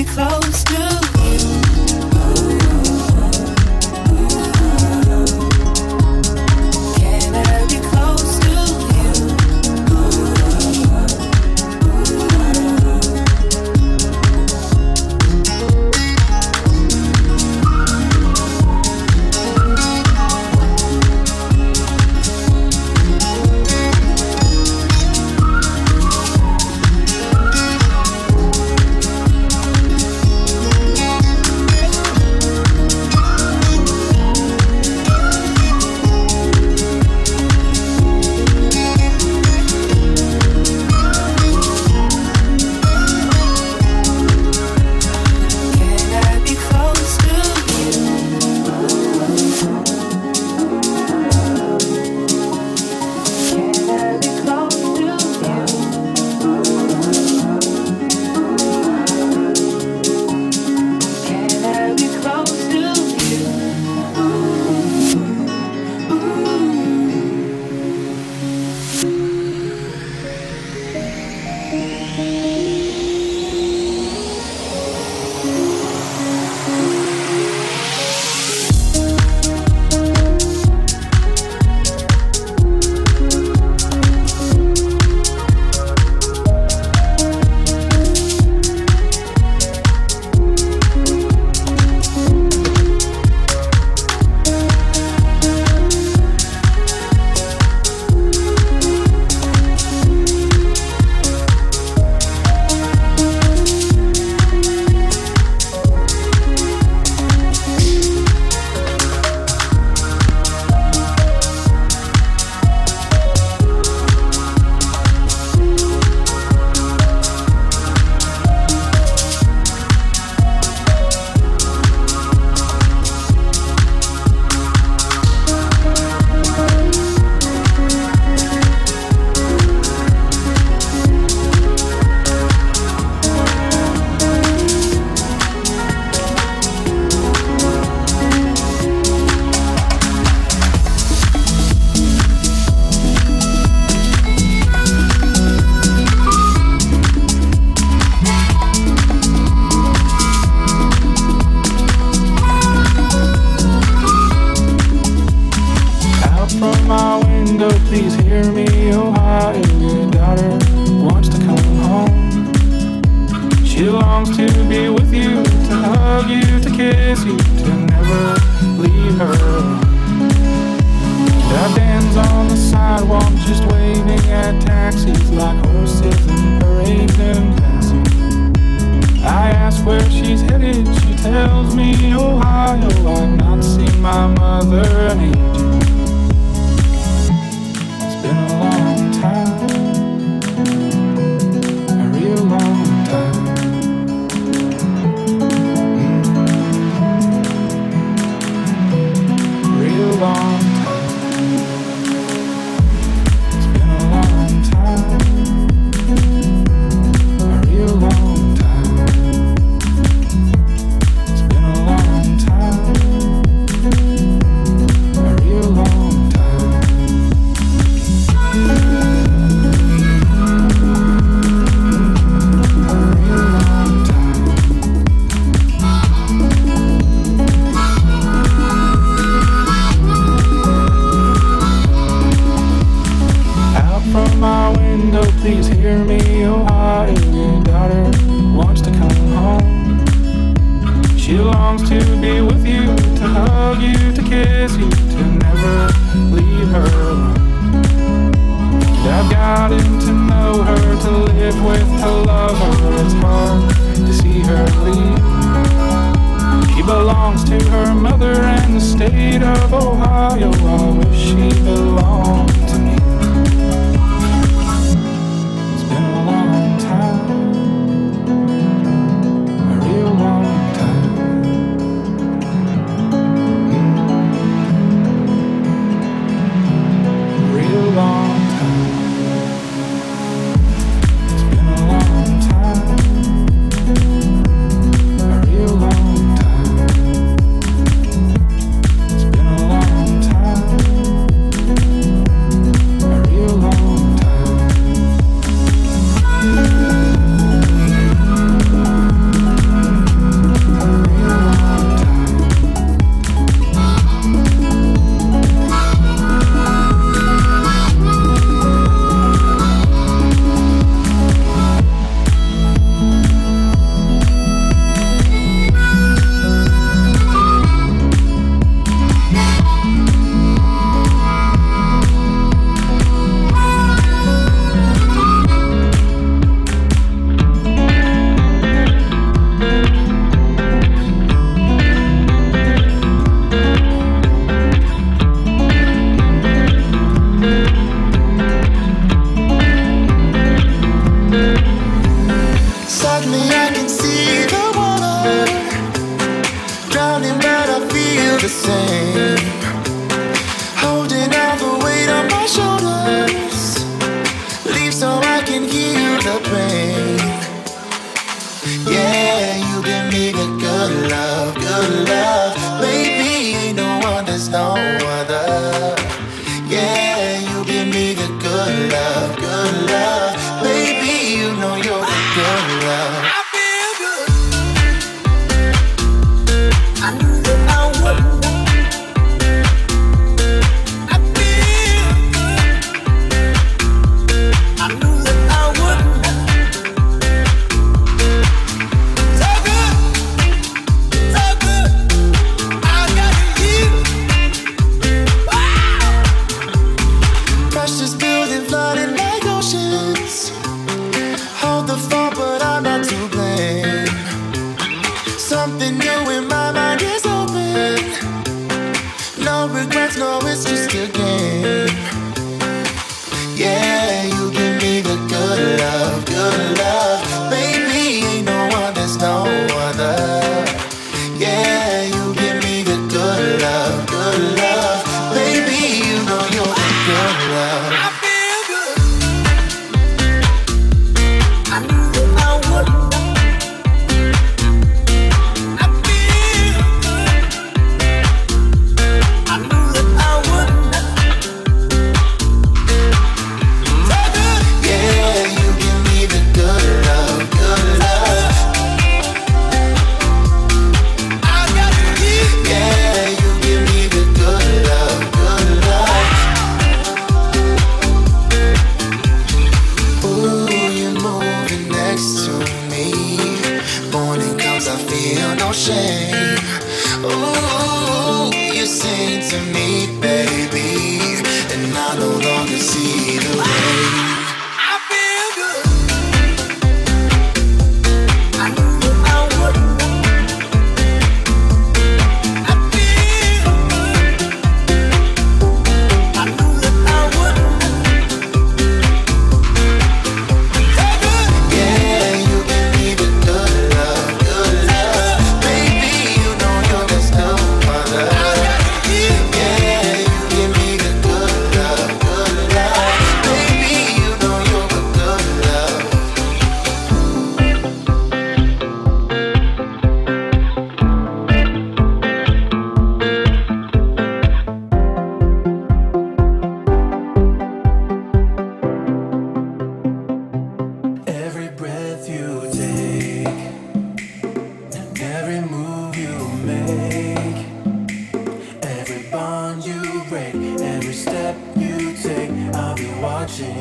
you close to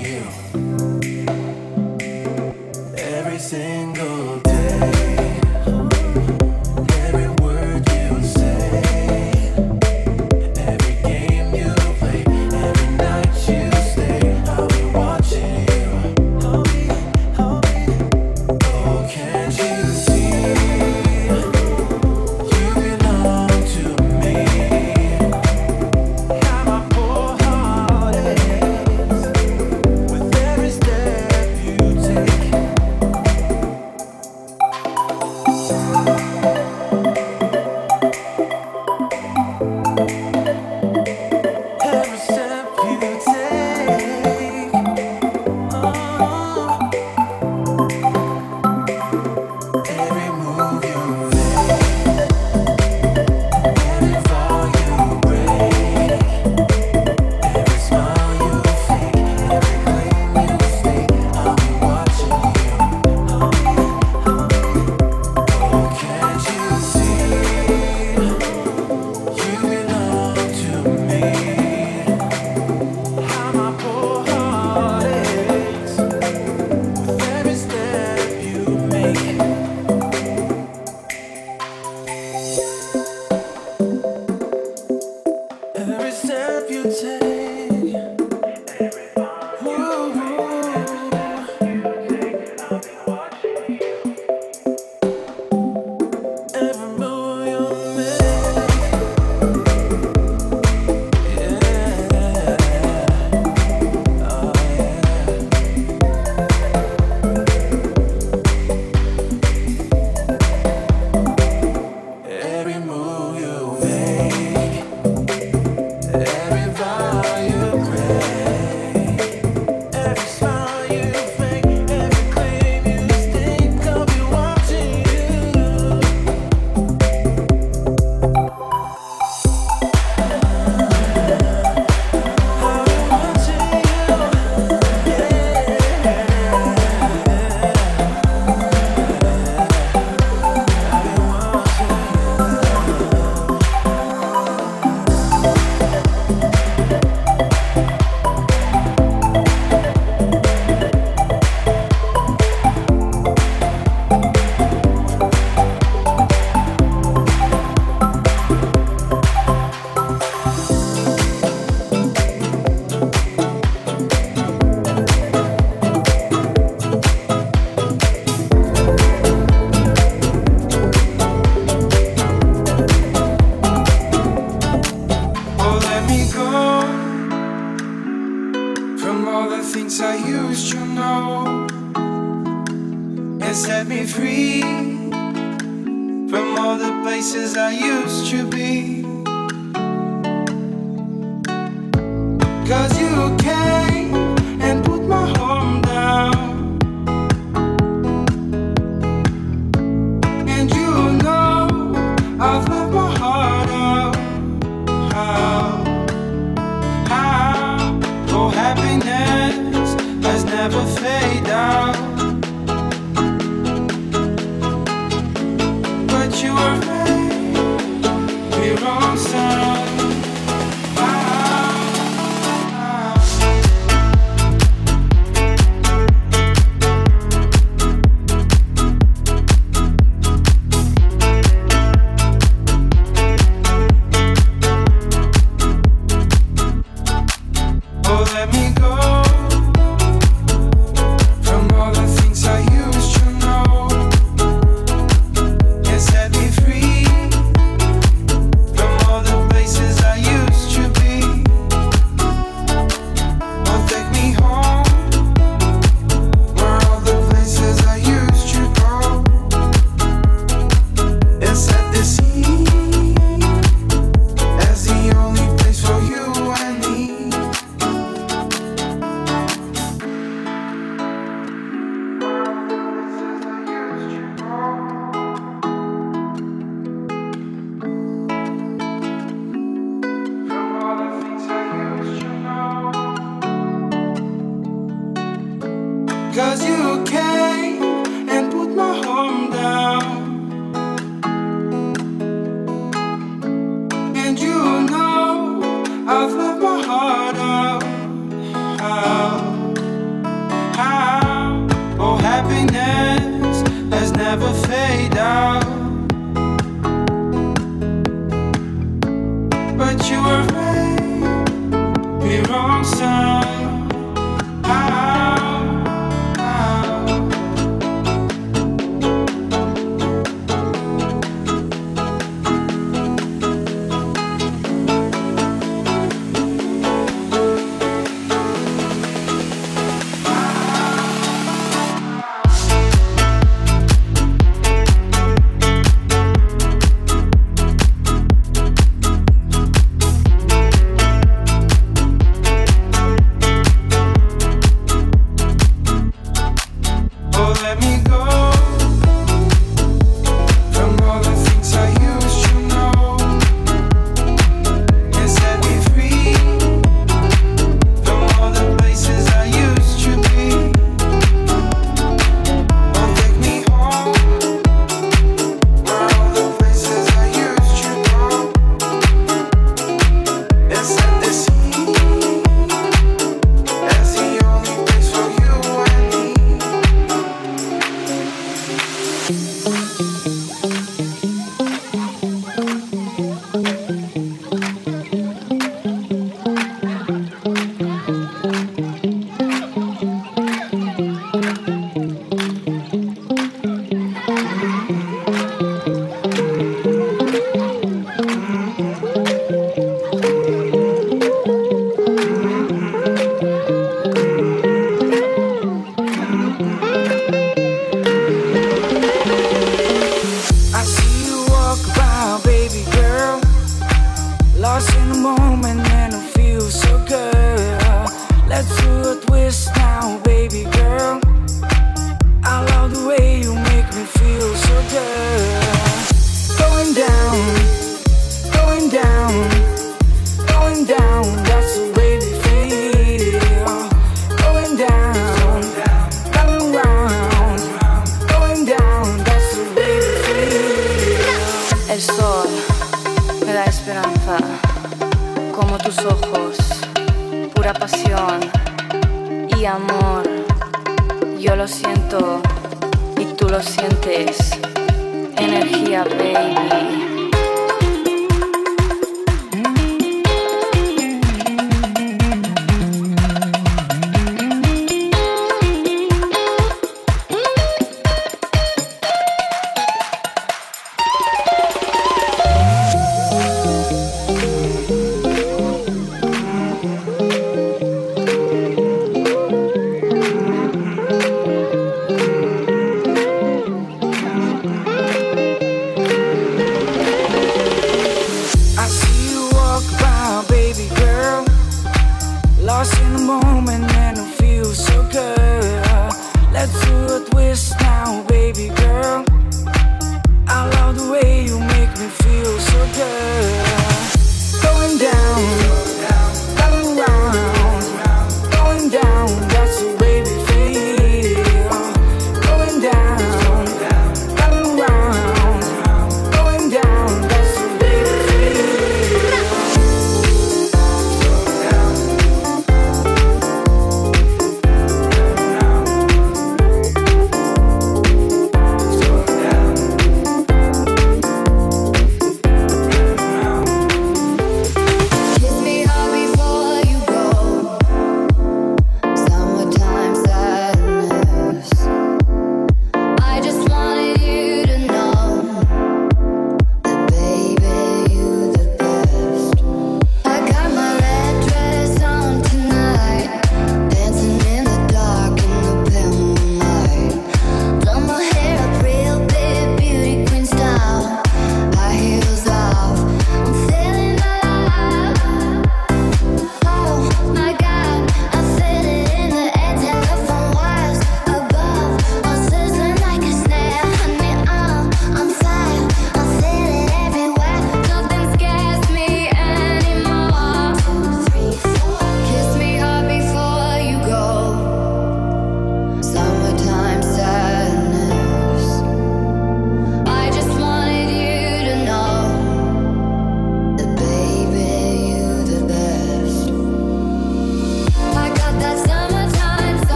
you. Every single day,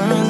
world.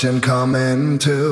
So much in common too.